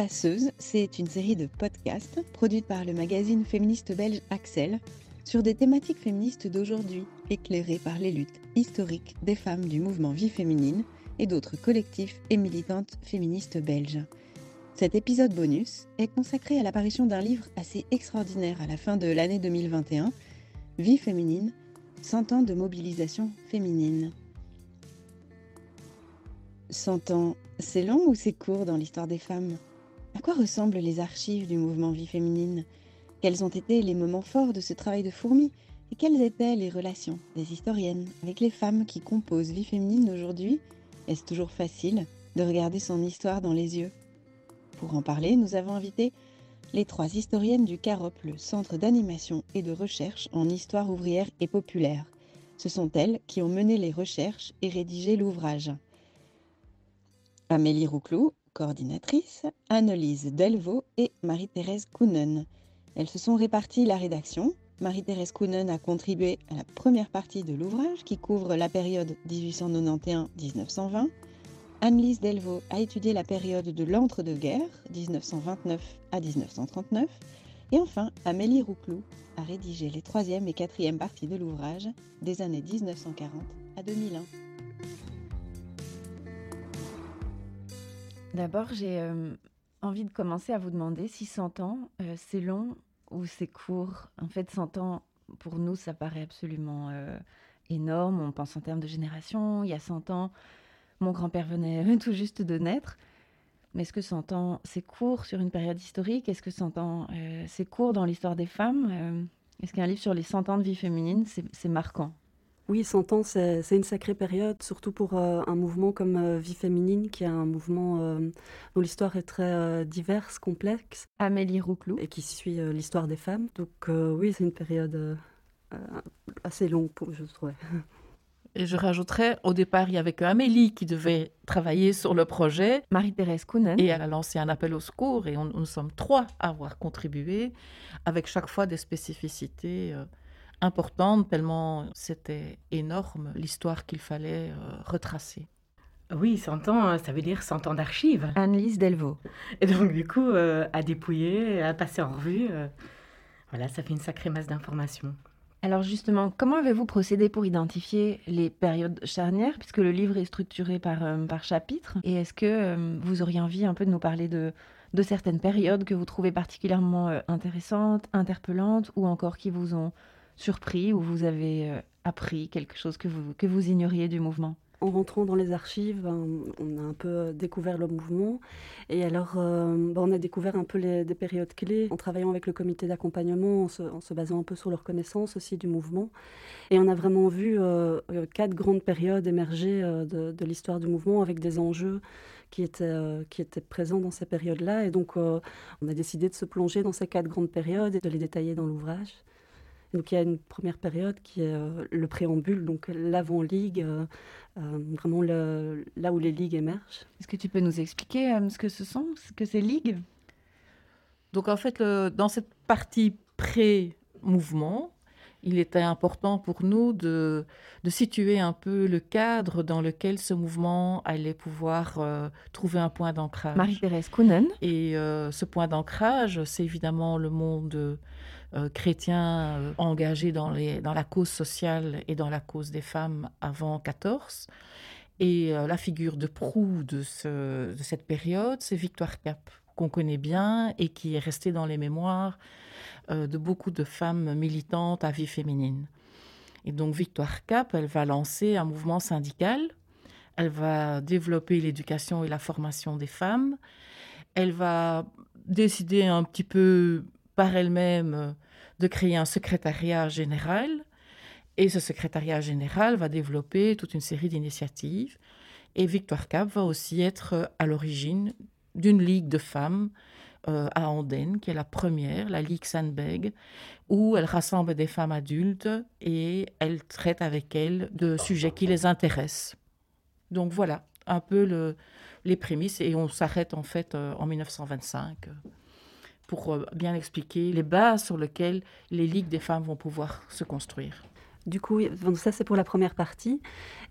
Passeuse, c'est une série de podcasts produite par le magazine féministe belge Axel sur des thématiques féministes d'aujourd'hui, éclairées par les luttes historiques des femmes du mouvement Vie féminine et d'autres collectifs et militantes féministes belges. Cet épisode bonus est consacré à l'apparition d'un livre assez extraordinaire à la fin de l'année 2021, Vie féminine, 100 ans de mobilisation féminine. 100 ans, c'est long ou c'est court dans l'histoire des femmes? À quoi ressemblent les archives du mouvement Vie féminine? Quels ont été les moments forts de ce travail de fourmi? Et quelles étaient les relations des historiennes avec les femmes qui composent Vie féminine aujourd'hui? Est-ce toujours facile de regarder son histoire dans les yeux? Pour en parler, nous avons invité les trois historiennes du CAROP, le Centre d'animation et de recherche en histoire ouvrière et populaire. Ce sont elles qui ont mené les recherches et rédigé l'ouvrage. Amélie Rouclou, coordinatrice, Annelise Delvaux et Marie-Thérèse Kounen. Elles se sont réparties la rédaction. Marie-Thérèse Kounen a contribué à la première partie de l'ouvrage qui couvre la période 1891-1920. Annelise Delvaux a étudié la période de l'entre-deux-guerres, 1929 à 1939. Et enfin, Amélie Rouclou a rédigé les troisième et quatrième parties de l'ouvrage des années 1940 à 2001. D'abord, j'ai euh, envie de commencer à vous demander si 100 ans, euh, c'est long ou c'est court. En fait, 100 ans, pour nous, ça paraît absolument euh, énorme. On pense en termes de génération. Il y a 100 ans, mon grand-père venait tout juste de naître. Mais est-ce que 100 ans, c'est court sur une période historique? Est-ce que 100 ans, c'est court dans l'histoire des femmes? Est-ce qu'un livre sur les 100 ans de vie féminine, c'est marquant? Oui, 100 ans, c'est une sacrée période, surtout pour euh, un mouvement comme euh, Vie féminine, qui est un mouvement euh, dont l'histoire est très diverse, complexe. Amélie Rouclou. Et qui suit l'histoire des femmes. Donc oui, c'est une période assez longue, pour, je trouve. Et je rajouterais, au départ, il y avait que Amélie qui devait travailler sur le projet. Marie-Thérèse Kounen. Et elle a lancé un appel au secours et on, nous sommes trois à avoir contribué, avec chaque fois des spécificités importante, tellement c'était énorme l'histoire qu'il fallait euh, retracer. Oui, 100 ans, hein, ça veut dire 100 ans d'archives. Annelise Delvaux. Et donc, du coup, euh, à dépouiller, à passer en revue, euh, voilà, ça fait une sacrée masse d'informations. Alors justement, comment avez-vous procédé pour identifier les périodes charnières, puisque le livre est structuré par, par chapitre? Et est-ce que vous auriez envie un peu de nous parler de, de certaines périodes que vous trouvez particulièrement intéressantes, interpellantes, ou encore qui vous ont surpris ou vous avez euh, appris quelque chose que vous, que vous ignoriez du mouvement? En rentrant dans les archives, ben, on a un peu euh, découvert le mouvement. Et alors, euh, ben, on a découvert un peu les, des périodes clés en travaillant avec le comité d'accompagnement, en, se, basant un peu sur leur connaissance aussi du mouvement. Et on a vraiment vu quatre grandes périodes émerger de, de l'histoire du mouvement avec des enjeux qui étaient, qui étaient présents dans ces périodes-là. Et donc, on a décidé de se plonger dans ces quatre grandes périodes et de les détailler dans l'ouvrage. Donc il y a une première période qui est euh, le préambule, donc l'avant-ligue, euh, euh, vraiment là où les ligues émergent. Est-ce que tu peux nous expliquer ce que ce sont, ce que c'est ligues Donc en fait, dans cette partie pré-mouvement, il était important pour nous de, de, situer un peu le cadre dans lequel ce mouvement allait pouvoir trouver un point d'ancrage. Marie-Thérèse Kounen. Et ce point d'ancrage, c'est évidemment le monde euh, chrétiens euh, engagés dans, les, dans la cause sociale et dans la cause des femmes avant 14. Et euh, la figure de proue de, ce, de cette période, c'est Victoire Cap, qu'on connaît bien et qui est restée dans les mémoires de beaucoup de femmes militantes à vie féminine. Et donc Victoire Cap, elle va lancer un mouvement syndical, elle va développer l'éducation et la formation des femmes, elle va décider un petit peu par elle-même euh, de créer un secrétariat général. Et ce secrétariat général va développer toute une série d'initiatives. Et Victoire Cap va aussi être euh, à l'origine d'une ligue de femmes euh, à Andenne, qui est la première, la Ligue Sandbeg, où elle rassemble des femmes adultes et elle traite avec elles de sujets qui les intéressent. Donc voilà, un peu le, les prémices, et on s'arrête en fait en 1925 pour euh, bien expliquer les bases sur lesquelles les ligues des femmes vont pouvoir se construire. Du coup, ça c'est pour la première partie.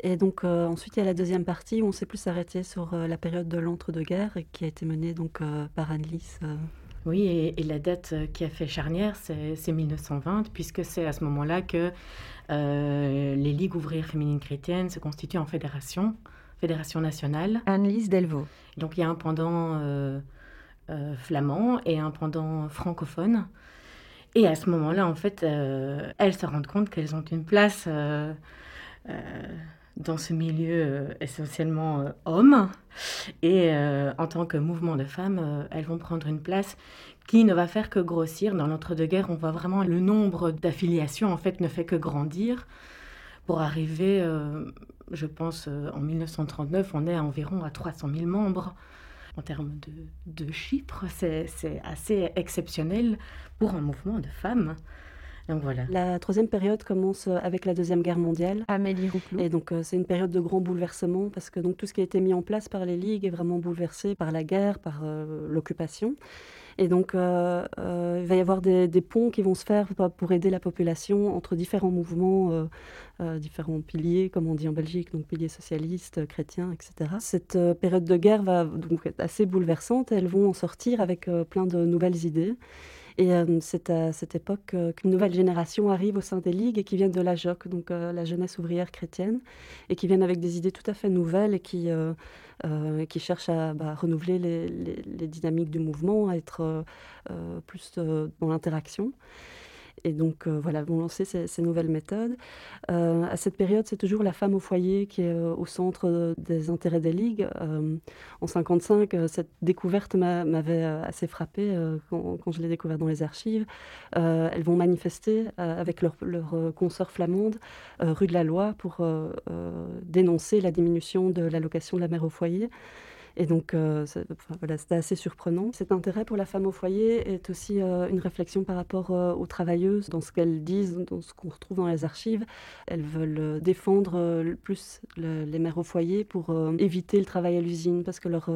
Et donc ensuite il y a la deuxième partie où on s'est plus arrêté sur la période de l'entre-deux-guerres qui a été menée donc par Anne-Lise. Oui, et, la date qui a fait charnière, c'est 1920, puisque c'est à ce moment-là que les ligues ouvrières féminines chrétiennes se constituent en fédération, fédération nationale. Anne-Lise Delvaux. Donc il y a un pendant flamand et un pendant francophone. Et à ce moment-là, en fait, euh, elles se rendent compte qu'elles ont une place euh, euh, dans ce milieu essentiellement homme. Et en tant que mouvement de femmes, elles vont prendre une place qui ne va faire que grossir. Dans l'entre-deux-guerres, on voit vraiment le nombre d'affiliations, en fait, ne fait que grandir. Pour arriver, je pense, en 1939, on est à environ à 300 000 membres en termes de, chiffres, c'est assez exceptionnel pour un mouvement de femmes. Donc voilà. La troisième période commence avec la Deuxième Guerre mondiale. Amélie Rouclou. Et donc euh, c'est une période de grand bouleversement parce que donc, tout ce qui a été mis en place par les ligues est vraiment bouleversé par la guerre, par euh, l'occupation. Et donc, euh, euh, il va y avoir des, ponts qui vont se faire pour aider la population entre différents mouvements, euh, différents piliers, comme on dit en Belgique, donc piliers socialistes, chrétiens, etc. Cette période de guerre va donc être assez bouleversante et elles vont en sortir avec plein de nouvelles idées. Et c'est à cette époque qu'une nouvelle génération arrive au sein des ligues et qui viennent de la JOC, donc la jeunesse ouvrière chrétienne, et qui viennent avec des idées tout à fait nouvelles et qui euh, qui cherche à bah, renouveler les, dynamiques du mouvement, à être euh, euh, plus dans l'interaction. Et donc, euh, voilà, vont lancer ces, nouvelles méthodes. Euh, à cette période, c'est toujours la femme au foyer qui est euh, au centre des intérêts des ligues. en 55, cette découverte m'avait assez frappée quand, je l'ai découverte dans les archives. elles vont manifester avec leur, leur consort flamande rue de la Loi pour dénoncer la diminution de l'allocation de la mère au foyer. Et donc, euh, voilà, c'était assez surprenant. Cet intérêt pour la femme au foyer est aussi euh, une réflexion par rapport euh, aux travailleuses, dans ce qu'elles disent, dans ce qu'on retrouve dans les archives. Elles veulent défendre plus les mères au foyer pour éviter le travail à l'usine, parce que leurs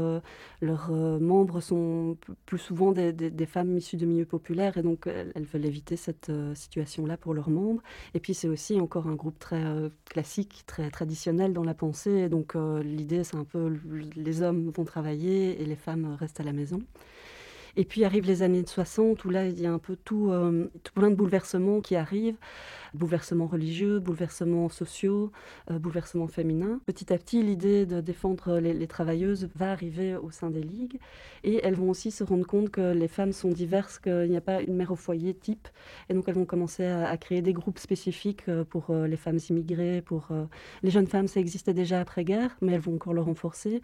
leurs membres sont plus souvent des, des, femmes issues de milieux populaires, et donc elles, veulent éviter cette situation-là pour leurs membres. Et puis, c'est aussi encore un groupe très classique, très traditionnel dans la pensée, et donc l'idée, c'est un peu les hommes vont travailler et les femmes restent à la maison. Et puis arrivent les années 60 où là, il y a un peu tout, euh, tout plein de bouleversements qui arrivent bouleversements religieux, bouleversements sociaux, euh, bouleversements féminins. Petit à petit, l'idée de défendre les, travailleuses va arriver au sein des ligues et elles vont aussi se rendre compte que les femmes sont diverses, qu'il n'y a pas une mère au foyer type et donc elles vont commencer à, créer des groupes spécifiques euh, pour euh, les femmes immigrées, pour les jeunes femmes, ça existait déjà après-guerre, mais elles vont encore le renforcer,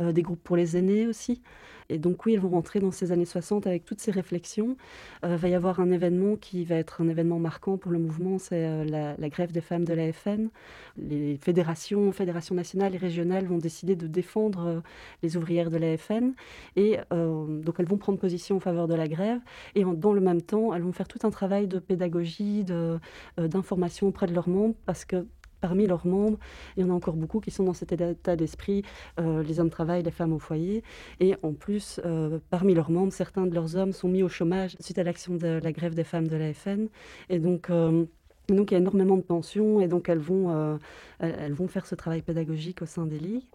des groupes pour les aînés aussi. Et donc oui, elles vont rentrer dans ces années 60 avec toutes ces réflexions. Il va y avoir un événement qui va être un événement marquant pour le mouvement, c'est euh, la, grève des femmes de la FN. Les fédérations, fédérations nationales et régionales vont décider de défendre euh, les ouvrières de la FN. Et euh, donc elles vont prendre position en faveur de la grève. Et dans le même temps, elles vont faire tout un travail de pédagogie, d'information auprès de leurs membres, parce que parmi leurs membres, il y en a encore beaucoup qui sont dans cet état d'esprit, les hommes travaillent, les femmes au foyer. Et en plus, parmi leurs membres, certains de leurs hommes sont mis au chômage suite à l'action de la grève des femmes de la FN. Et donc, donc il y a énormément de tensions et donc elles vont, euh, elles, vont faire ce travail pédagogique au sein des ligues.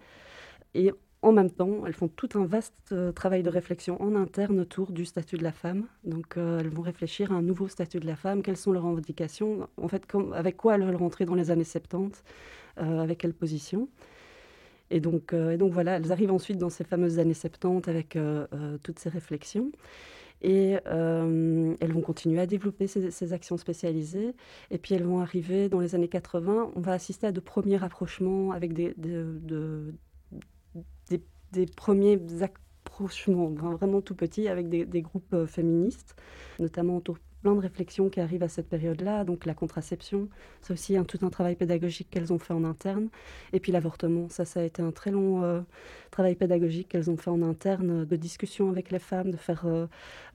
Et en même temps, elles font tout un vaste euh, travail de réflexion en interne autour du statut de la femme. Donc euh, elles vont réfléchir à un nouveau statut de la femme, quelles sont leurs revendications, en fait avec quoi elles veulent rentrer dans les années 70, avec quelle position? Et donc, et donc voilà, elles arrivent ensuite dans ces fameuses années 70 avec toutes ces réflexions. Et euh, elles vont continuer à développer ces, actions spécialisées. Et puis elles vont arriver dans les années 80. On va assister à de premiers rapprochements avec des, des, premiers approchements vraiment tout petits avec des, groupes euh, féministes, notamment autour plein de réflexions qui arrivent à cette période-là. Donc la contraception, c'est aussi un, tout un travail pédagogique qu'elles ont fait en interne. Et puis l'avortement, ça, ça a été un très long euh, travail pédagogique qu'elles ont fait en interne, de discussion avec les femmes, de faire euh,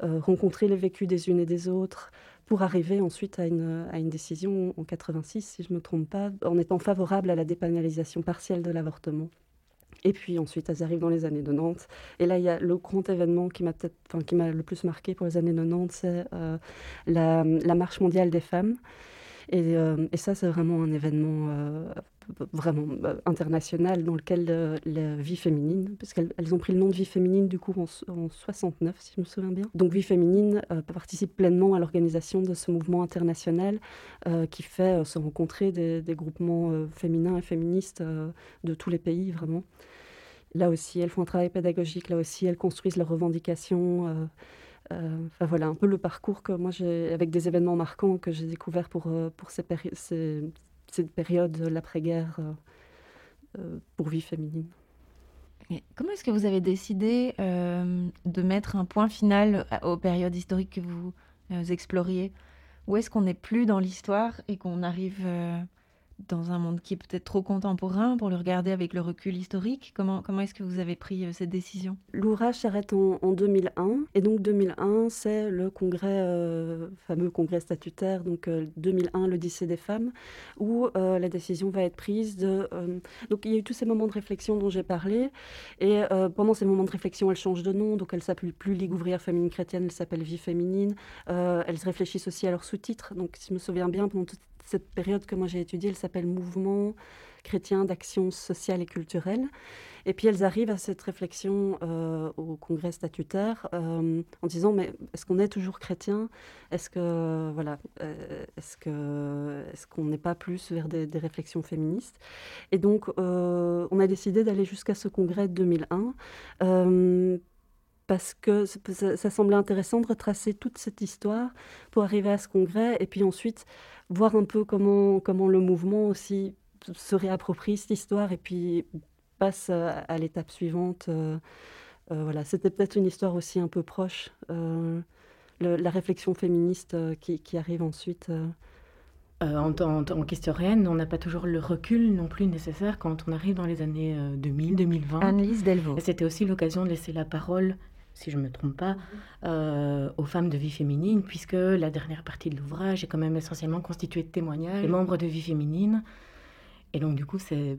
euh, rencontrer les vécus des unes et des autres pour arriver ensuite à une, à une décision en 86, si je ne me trompe pas, en étant favorable à la dépénalisation partielle de l'avortement. Et puis ensuite, elles arrivent dans les années 90. Et là, il y a le grand événement qui m'a le plus marqué pour les années 90, c'est euh, la, marche mondiale des femmes. Et, et ça, c'est vraiment un événement vraiment bah, international dans lequel euh, la vie féminine, parce qu'elles ont pris le nom de vie féminine du coup en, 69, si je me souviens bien. Donc vie féminine euh, participe pleinement à l'organisation de ce mouvement international euh, qui fait se rencontrer des, groupements féminins et féministes de tous les pays, vraiment. Là aussi, elles font un travail pédagogique, là aussi, elles construisent leurs revendications. enfin voilà, un peu le parcours que moi j'ai, avec des événements marquants que j'ai découvert pour, pour ces, ces, cette période de l'après-guerre euh, euh, pour vie féminine. comment est-ce que vous avez décidé euh, de mettre un point final aux périodes historiques que vous exploriez? Où est-ce qu'on n'est plus dans l'histoire et qu'on arrive dans un monde qui est peut-être trop contemporain pour le regarder avec le recul historique. Comment, comment est-ce que vous avez pris euh, cette décision? L'ouvrage s'arrête en, 2001 et donc 2001 c'est le congrès, euh, fameux congrès statutaire, donc 2001 euh, l'Odyssée des femmes, où la décision va être prise de... donc il y a eu tous ces moments de réflexion dont j'ai parlé. Et pendant ces moments de réflexion elle change de nom, donc elle s'appelle plus Ligue ouvrière féminine chrétienne, elle s'appelle Vie féminine, elles réfléchissent aussi à leurs sous-titres, donc si je me souviens bien pendant toute cette période que moi j'ai étudiée, elle s'appelle Mouvement chrétien d'action sociale et culturelle. Et puis elles arrivent à cette réflexion euh, au congrès statutaire euh, en disant mais est-ce qu'on est toujours chrétien? Est-ce que voilà euh, est-ce que est-ce qu'on n'est pas plus vers des, réflexions féministes? Et donc on a décidé d'aller jusqu'à ce congrès de 2001 parce que ça, ça, semblait intéressant de retracer toute cette histoire pour arriver à ce congrès et puis ensuite voir un peu comment, comment le mouvement aussi se réapproprie cette histoire et puis passe à, l'étape suivante. Euh, euh, voilà, c'était peut-être une histoire aussi un peu proche, euh, la réflexion féministe qui, qui, arrive ensuite. en tant qu'historienne, on n'a pas toujours le recul non plus nécessaire quand on arrive dans les années 2000-2020. Annelise Delvaux. C'était aussi l'occasion de laisser la parole si je ne me trompe pas, euh, aux femmes de vie féminine, puisque la dernière partie de l'ouvrage est quand même essentiellement constituée de témoignages des membres de vie féminine. Et donc, du coup, c'est,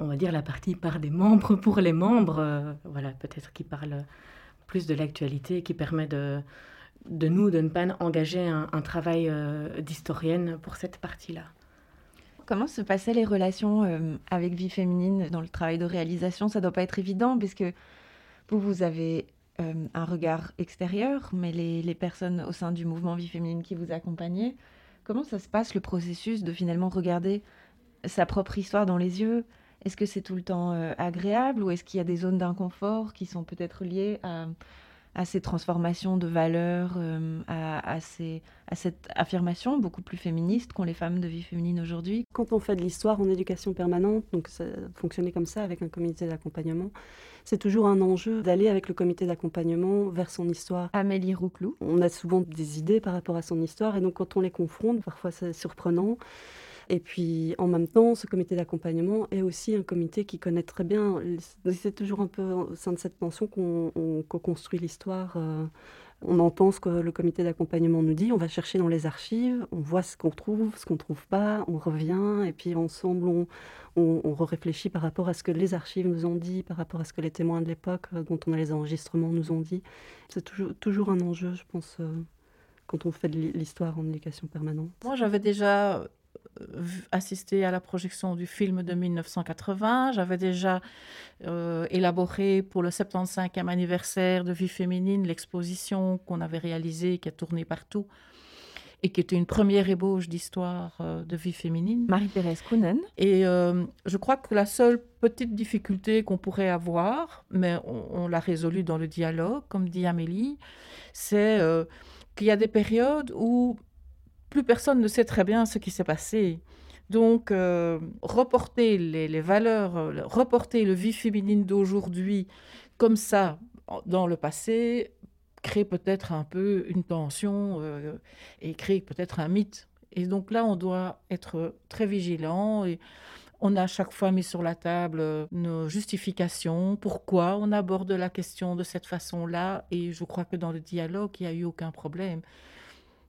on va dire, la partie par des membres pour les membres, euh, voilà, peut-être qui parle plus de l'actualité, qui permet de, de nous de ne pas engager un, travail euh, d'historienne pour cette partie-là. Comment se passaient les relations avec vie féminine dans le travail de réalisation? Ça ne doit pas être évident, puisque vous, vous avez euh, un regard extérieur, mais les, personnes au sein du mouvement Vie féminine qui vous accompagnaient, comment ça se passe le processus de finalement regarder sa propre histoire dans les yeux? Est-ce que c'est tout le temps euh, agréable ou est-ce qu'il y a des zones d'inconfort qui sont peut-être liées à, à ces transformations de valeurs, euh, à, à, cette affirmation beaucoup plus féministe qu'ont les femmes de vie féminine aujourd'hui. Quand on fait de l'histoire en éducation permanente, donc ça fonctionnait comme ça avec un comité d'accompagnement, c'est toujours un enjeu d'aller avec le comité d'accompagnement vers son histoire. Amélie Rouclou. On a souvent des idées par rapport à son histoire et donc quand on les confronte, parfois c'est surprenant. Et puis en même temps, ce comité d'accompagnement est aussi un comité qui connaît très bien, c'est toujours un peu au sein de cette pension qu'on co-construit l'histoire. Euh, on entend ce que le comité d'accompagnement nous dit, on va chercher dans les archives, on voit ce qu'on trouve, ce qu'on ne trouve pas, on revient, et puis ensemble, on, on, réfléchit par rapport à ce que les archives nous ont dit, par rapport à ce que les témoins de l'époque, euh, dont on a les enregistrements, nous ont dit. C'est toujours, toujours un enjeu, je pense, euh, quand on fait de l'histoire en éducation permanente. Moi, j'avais déjà assisté à la projection du film de 1980. J'avais déjà euh, élaboré pour le 75e anniversaire de Vie féminine l'exposition qu'on avait réalisée, qui a tourné partout et qui était une première ébauche d'histoire euh, de vie féminine. Marie-Thérèse Kounen. Et euh, je crois que la seule petite difficulté qu'on pourrait avoir, mais on, l'a résolue dans le dialogue, comme dit Amélie, c'est qu'il y a des périodes où plus personne ne sait très bien ce qui s'est passé. Donc, euh, reporter les, valeurs, euh, reporter le vie féminine d'aujourd'hui comme ça dans le passé, crée peut-être un peu une tension euh, et crée peut-être un mythe. Et donc là, on doit être très vigilant et on a chaque fois mis sur la table nos justifications, pourquoi on aborde la question de cette façon-là. Et je crois que dans le dialogue, il n'y a eu aucun problème.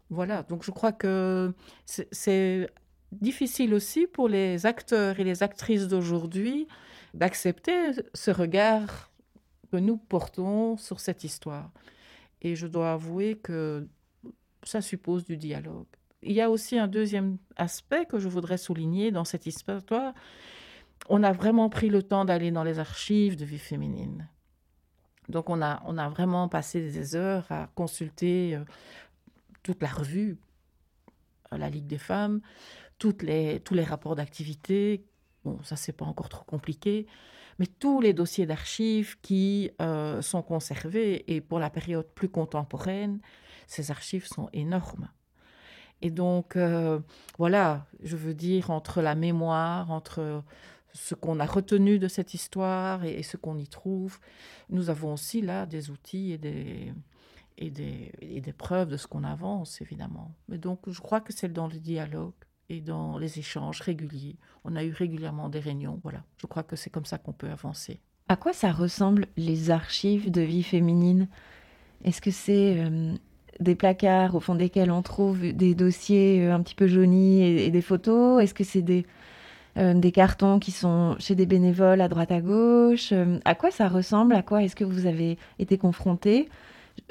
Voilà, donc je crois que c'est difficile aussi pour les acteurs et les actrices d'aujourd'hui d'accepter ce regard que nous portons sur cette histoire. Et je dois avouer que ça suppose du dialogue. il y a aussi un deuxième aspect que je voudrais souligner dans cette histoire. On a vraiment pris le temps d'aller dans les archives de vie féminine. Donc on a, on a vraiment passé des heures à consulter euh, toute la revue, euh, la Ligue des femmes, les, tous les rapports d'activité. Bon, ça, c'est pas encore trop compliqué mais tous les dossiers d'archives qui euh, sont conservés, et pour la période plus contemporaine, ces archives sont énormes. Et donc, euh, voilà, je veux dire, entre la mémoire, entre ce qu'on a retenu de cette histoire et, ce qu'on y trouve, nous avons aussi là des outils et des, et des, et des preuves de ce qu'on avance, évidemment. Mais donc, je crois que c'est dans le dialogue et dans les échanges réguliers. On a eu régulièrement des réunions. Voilà, je crois que c'est comme ça qu'on peut avancer. À quoi ça ressemble les archives de vie féminine? Est-ce que c'est euh, des placards au fond desquels on trouve des dossiers euh, un petit peu jaunis et, des photos? Est-ce que c'est des, euh, des cartons qui sont chez des bénévoles à droite à gauche? À quoi ça ressemble? À quoi est-ce que vous avez été confronté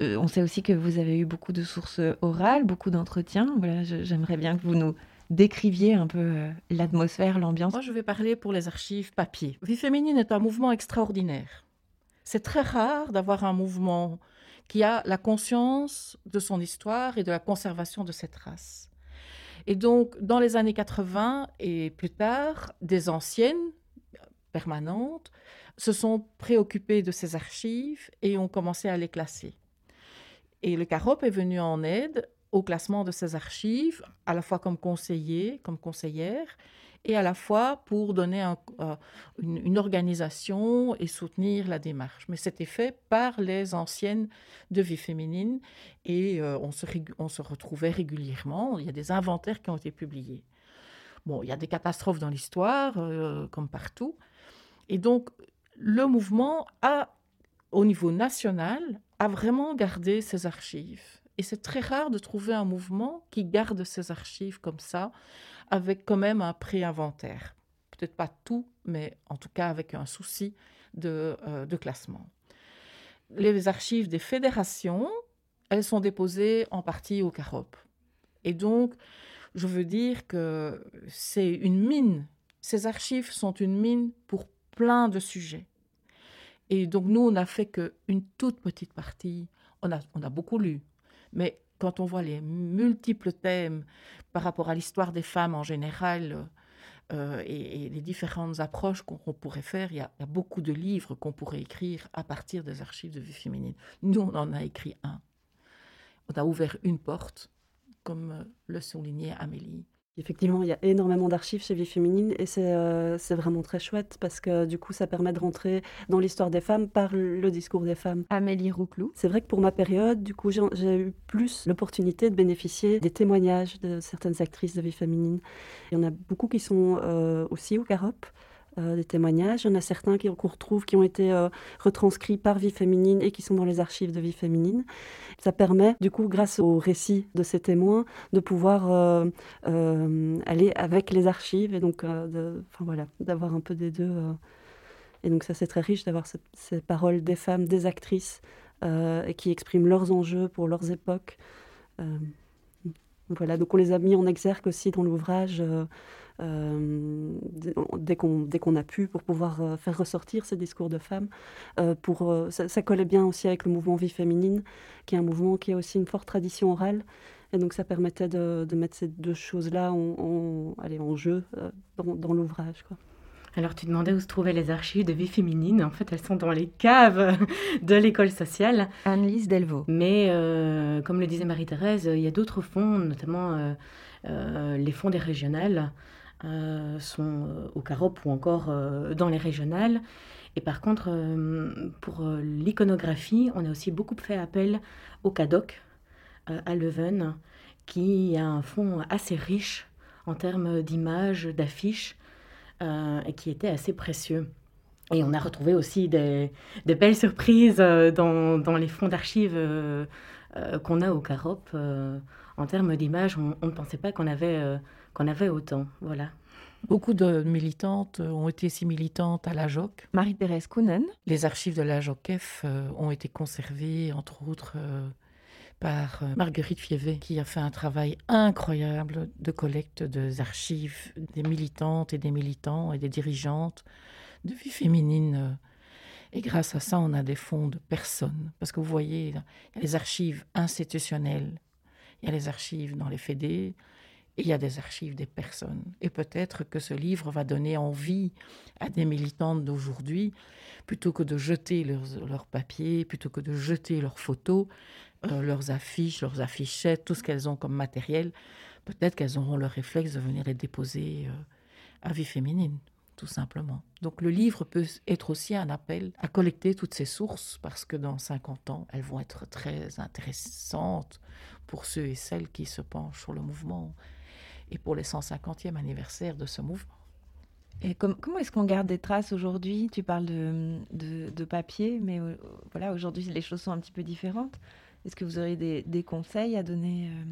On sait aussi que vous avez eu beaucoup de sources orales, beaucoup d'entretiens. Voilà, j'aimerais bien que vous nous décriviez un peu euh, l'atmosphère, l'ambiance Moi, je vais parler pour les archives papier. Vie féminine est un mouvement extraordinaire. C'est très rare d'avoir un mouvement qui a la conscience de son histoire et de la conservation de cette race. Et donc, dans les années 80 et plus tard, des anciennes permanentes se sont préoccupées de ces archives et ont commencé à les classer. Et le CAROP est venu en aide au classement de ces archives, à la fois comme conseiller, comme conseillère, et à la fois pour donner euh, une, organisation et soutenir la démarche. Mais c'était fait par les anciennes de vie féminine et euh, on, se, on se retrouvait régulièrement. Il y a des inventaires qui ont été publiés. Bon, il y a des catastrophes dans l'histoire, euh, comme partout. Et donc, le mouvement a, au niveau national, a vraiment gardé ses archives. Et c'est très rare de trouver un mouvement qui garde ses archives comme ça, avec quand même un pré-inventaire. Peut-être pas tout, mais en tout cas avec un souci de, euh, de classement. Les archives des fédérations, elles sont déposées en partie au CAROP. Et donc, je veux dire que c'est une mine. Ces archives sont une mine pour plein de sujets. Et donc, nous, on n'a fait qu'une toute petite partie. On a, on a beaucoup lu, mais quand on voit les multiples thèmes par rapport à l'histoire des femmes en général euh, et, les différentes approches qu'on pourrait faire, il y, a, beaucoup de livres qu'on pourrait écrire à partir des archives de vie féminine. Nous, on en a écrit un. On a ouvert une porte, comme le soulignait Amélie. Effectivement, il y a énormément d'archives chez Vie Féminine et euh, c'est vraiment très chouette parce que du coup, ça permet de rentrer dans l'histoire des femmes par le discours des femmes. Amélie Rouclou. C'est vrai que pour ma période, du coup, j'ai eu plus l'opportunité de bénéficier des témoignages de certaines actrices de Vie Féminine. Il y en a beaucoup qui sont euh, aussi au Carop. Euh, des témoignages. Il y en a certains qu'on retrouve qui ont été euh, retranscrits par Vie Féminine et qui sont dans les archives de Vie Féminine. Ça permet, du coup, grâce au récit de ces témoins, de pouvoir euh, aller avec les archives et donc, de, voilà, d'avoir un peu des deux. Et donc ça, c'est très riche d'avoir ces paroles des femmes, des actrices, et qui expriment leurs enjeux pour leurs époques. Voilà, donc on les a mis en exergue aussi dans l'ouvrage. Euh, dès qu'on a pu pour pouvoir euh, faire ressortir ces discours de femmes. Euh, pour, ça, collait bien aussi avec le mouvement Vie féminine, qui est un mouvement qui a aussi une forte tradition orale. Et donc ça permettait de, mettre ces deux choses-là en, en jeu dans, l'ouvrage. Alors tu demandais où se trouvaient les archives de vie féminine. En fait, elles sont dans les caves de l'école sociale. Anne-Lise Delvaux. Mais comme le disait Marie-Thérèse, il y a d'autres fonds, notamment les fonds des régionales, euh, sont euh, au CAROP ou encore euh, dans les régionales. Et par contre, pour l'iconographie, on a aussi beaucoup fait appel au CADOC à Leuven, qui a un fond assez riche en termes d'images, d'affiches, et qui était assez précieux. Et on a retrouvé aussi des, belles surprises dans, dans, les fonds d'archives qu'on a au CAROP. en termes d'images, on, on, ne pensait pas qu'on avait qu'on avait autant. Voilà. Beaucoup de militantes ont été si militantes à la JOC. Marie-Thérèse Kounen. Les archives de la JOCF euh, ont été conservées, entre autres, euh, par euh, Marguerite Fievé, qui a fait un travail incroyable de collecte des archives des militantes et des militants et des dirigeantes de vie féminine. Et grâce à ça, on a des fonds de personnes. Parce que vous voyez, il y a les archives institutionnelles, il y a les archives dans les fédés, et il y a des archives des personnes. Et peut-être que ce livre va donner envie à des militantes d'aujourd'hui, plutôt que de jeter leurs, papiers, plutôt que de jeter leurs photos, euh, leurs affiches, leurs affichettes, tout ce qu'elles ont comme matériel, peut-être qu'elles auront le réflexe de venir les déposer euh, à vie féminine, tout simplement. Donc le livre peut être aussi un appel à collecter toutes ces sources, parce que dans 50 ans, elles vont être très intéressantes pour ceux et celles qui se penchent sur le mouvement et pour les 150e anniversaire de ce mouvement. Et comment est-ce qu'on garde des traces aujourd'hui? Tu parles de, de, papier, mais euh, voilà, aujourd'hui les choses sont un petit peu différentes. Est-ce que vous auriez des, conseils à donner euh,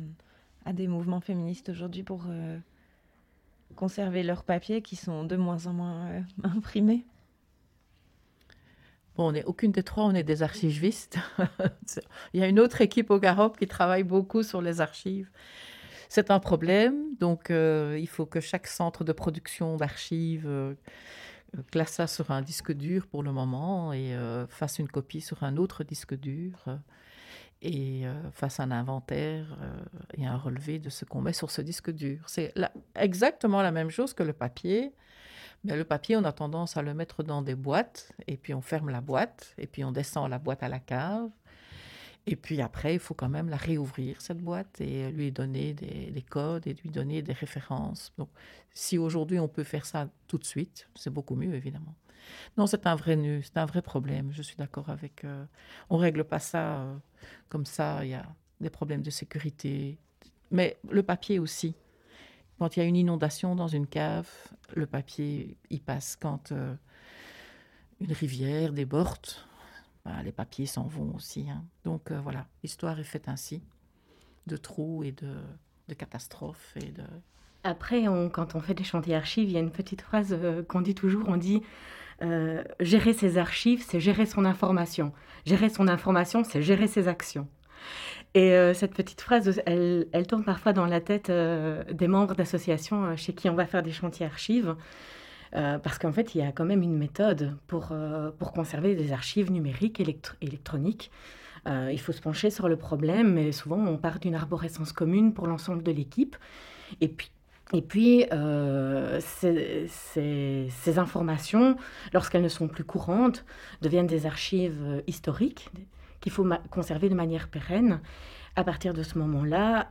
à des mouvements féministes aujourd'hui pour euh, conserver leurs papiers qui sont de moins en moins imprimés? Bon, on est aucune des trois, on est des archivistes. Il y a une autre équipe au Garop qui travaille beaucoup sur les archives. C'est un problème, donc euh, il faut que chaque centre de production d'archives euh, classe ça sur un disque dur pour le moment et euh, fasse une copie sur un autre disque dur et fasse un inventaire et un relevé de ce qu'on met sur ce disque dur. C'est exactement la même chose que le papier. Mais le papier, on a tendance à le mettre dans des boîtes, et puis on ferme la boîte, et puis on descend la boîte à la cave, et puis après, il faut quand même la réouvrir, cette boîte, et lui donner des, codes et lui donner des références. Donc, si aujourd'hui on peut faire ça tout de suite, c'est beaucoup mieux, évidemment. Non, c'est un vrai nœud, c'est un vrai problème. Je suis d'accord avec. Euh, on règle pas ça euh, comme ça. Il y a des problèmes de sécurité, mais le papier aussi. Quand il y a une inondation dans une cave, le papier y passe. Quand euh, une rivière déborde, bah, les papiers s'en vont aussi. Hein. Donc euh, voilà, l'histoire est faite ainsi, de trous et de, de catastrophes et de... Après, quand on fait des chantiers archives, il y a une petite phrase euh, qu'on dit toujours, on dit euh, gérer ses archives, c'est gérer son information. Gérer son information, c'est gérer ses actions. Et cette petite phrase, elle, elle, tourne parfois dans la tête des membres d'associations chez qui on va faire des chantiers archives. Euh, parce qu'en fait, il y a quand même une méthode pour, euh, pour conserver des archives numériques électroniques. Euh, il faut se pencher sur le problème, mais souvent on part d'une arborescence commune pour l'ensemble de l'équipe. Et puis, et puis ces, ces, informations, lorsqu'elles ne sont plus courantes, deviennent des archives historiques qu'il faut conserver de manière pérenne. À partir de ce moment-là,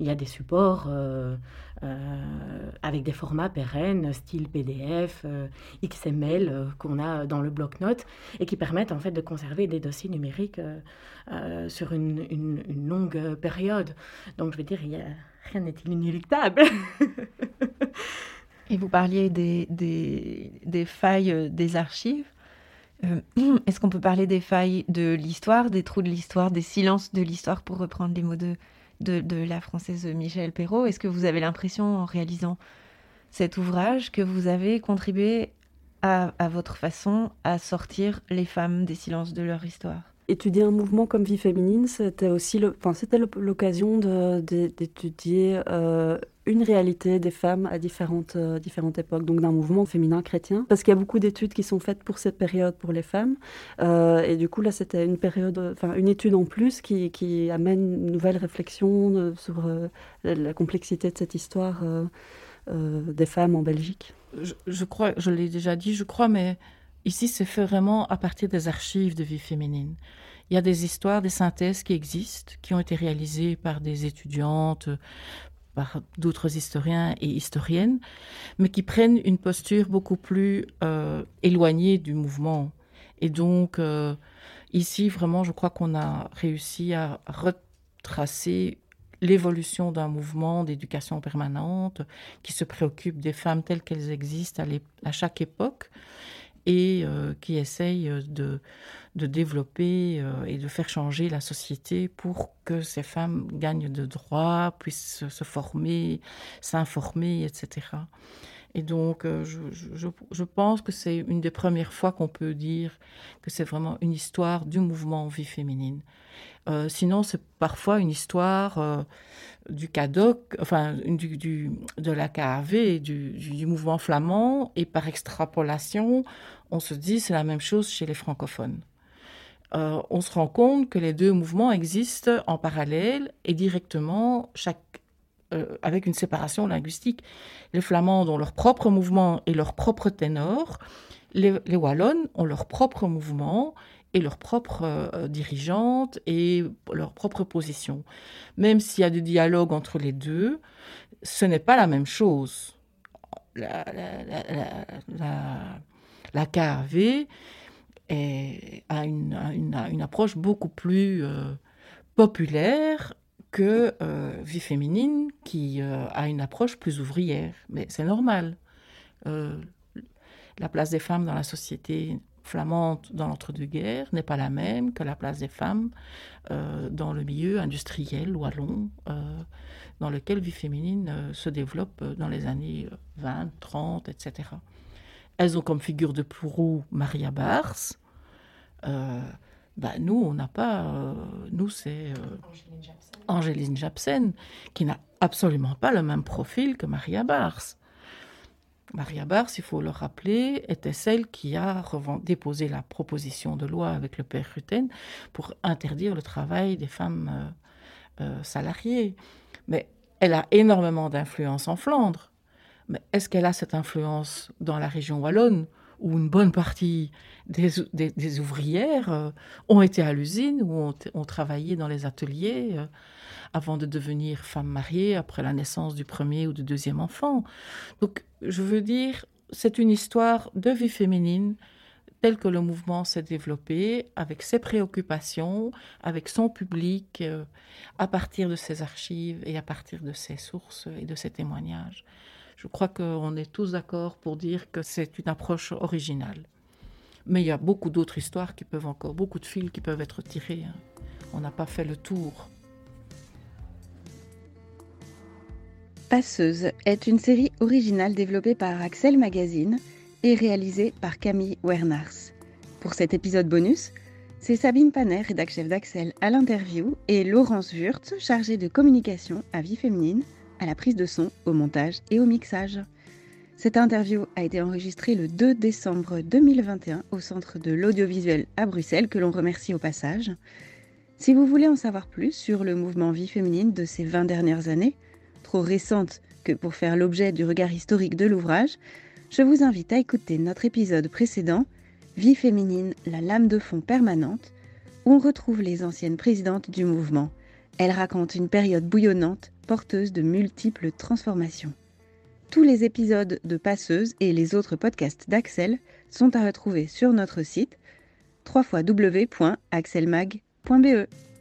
il y a des supports euh, euh, avec des formats pérennes, style PDF, euh, XML, qu'on a dans le bloc-notes et qui permettent en fait de conserver des dossiers numériques sur une, longue période. Donc je veux dire, rien n'est inéluctable. et vous parliez des failles des archives. Est-ce qu'on peut parler des failles de l'histoire, des trous de l'histoire, des silences de l'histoire, pour reprendre les mots de, de, la française Michel Perrault. Est-ce que vous avez l'impression, en réalisant cet ouvrage, que vous avez contribué à, votre façon à sortir les femmes des silences de leur histoire? Étudier un mouvement comme Vie féminine, c'était aussi l'occasion d'étudier euh, une réalité des femmes à différentes, euh, différentes époques, donc d'un mouvement féminin chrétien, parce qu'il y a beaucoup d'études qui sont faites pour cette période pour les femmes, euh, et du coup là c'était une période, enfin une étude en plus qui, qui amène une nouvelle réflexion euh, sur la complexité de cette histoire des femmes en Belgique. Je, je crois, je l'ai déjà dit, je crois, mais ici c'est fait vraiment à partir des archives de vie féminine. Il y a des histoires, des synthèses qui existent, qui ont été réalisées par des étudiantes, par d'autres historiens et historiennes, mais qui prennent une posture beaucoup plus euh, éloignée du mouvement. Et donc, euh, ici, vraiment, je crois qu'on a réussi à retracer l'évolution d'un mouvement d'éducation permanente qui se préoccupe des femmes telles qu'elles existent à, à chaque époque et euh, qui essaye de, de développer euh, et de faire changer la société pour que ces femmes gagnent de droits, puissent se former, s'informer, etc. Et donc, euh, je, pense que c'est une des premières fois qu'on peut dire que c'est vraiment une histoire du mouvement vie féminine. Euh, sinon, c'est parfois une histoire euh, du CADOC, enfin, de la du, du, mouvement flamand, et par extrapolation, on se dit c'est la même chose chez les francophones. on se rend compte que les deux mouvements existent en parallèle et directement, chaque euh, avec une séparation linguistique. Les Flamands ont leur propre mouvement et leur propre ténor. Les, les Wallonnes ont leur propre mouvement et leur propre euh, dirigeante et leur propre position. Même s'il y a du dialogue entre les deux, ce n'est pas la même chose. La, la, KAV a, une, une, approche beaucoup plus euh, populaire que euh, Vie féminine qui euh, a une approche plus ouvrière. Mais c'est normal. Euh, la place des femmes dans la société flamande dans l'entre-deux-guerres n'est pas la même que la place des femmes dans le milieu industriel wallon, dans lequel Vie féminine se développe dans les années 20, 30, etc. Elles ont comme figure de proue Maria Bars. Bah, nous, on n'a pas. nous, c'est. Angéline Japsen, qui n'a absolument pas le même profil que Maria Bars. Maria Bars, il faut le rappeler, était celle qui a déposé la proposition de loi avec le père Rutten pour interdire le travail des femmes euh, euh, salariées. Mais elle a énormément d'influence en Flandre. Mais est-ce qu'elle a cette influence dans la région wallonne? Où une bonne partie des, ouvrières euh, ont été à l'usine ou ont, travaillé dans les ateliers avant de devenir femme mariée après la naissance du premier ou du deuxième enfant. Donc, je veux dire, c'est une histoire de vie féminine telle que le mouvement s'est développé, avec ses préoccupations, avec son public, euh, à partir de ses archives et à partir de ses sources et de ses témoignages. Je crois qu'on est tous d'accord pour dire que c'est une approche originale. Mais il y a beaucoup d'autres histoires qui peuvent encore, beaucoup de fils qui peuvent être tirés. On n'a pas fait le tour. Passeuse est une série originale développée par Axel Magazine et réalisée par Camille Wernars. Pour cet épisode bonus, c'est Sabine Panet, rédactrice chef d'Axel, à l'interview et Laurence Wurtz, chargée de communication à vie féminine, à la prise de son, au montage et au mixage. Cette interview a été enregistrée le 2 décembre 2021 au Centre de l'audiovisuel à Bruxelles, que l'on remercie au passage. Si vous voulez en savoir plus sur le mouvement vie féminine de ces 20 dernières années, trop récente que pour faire l'objet du regard historique de l'ouvrage, je vous invite à écouter notre épisode précédent, Vie féminine, la lame de fond permanente, où on retrouve les anciennes présidentes du mouvement. Elles racontent une période bouillonnante, porteuse de multiples transformations. Tous les épisodes de Passeuse et les autres podcasts d'Axel sont à retrouver sur notre site www.axelmag.be.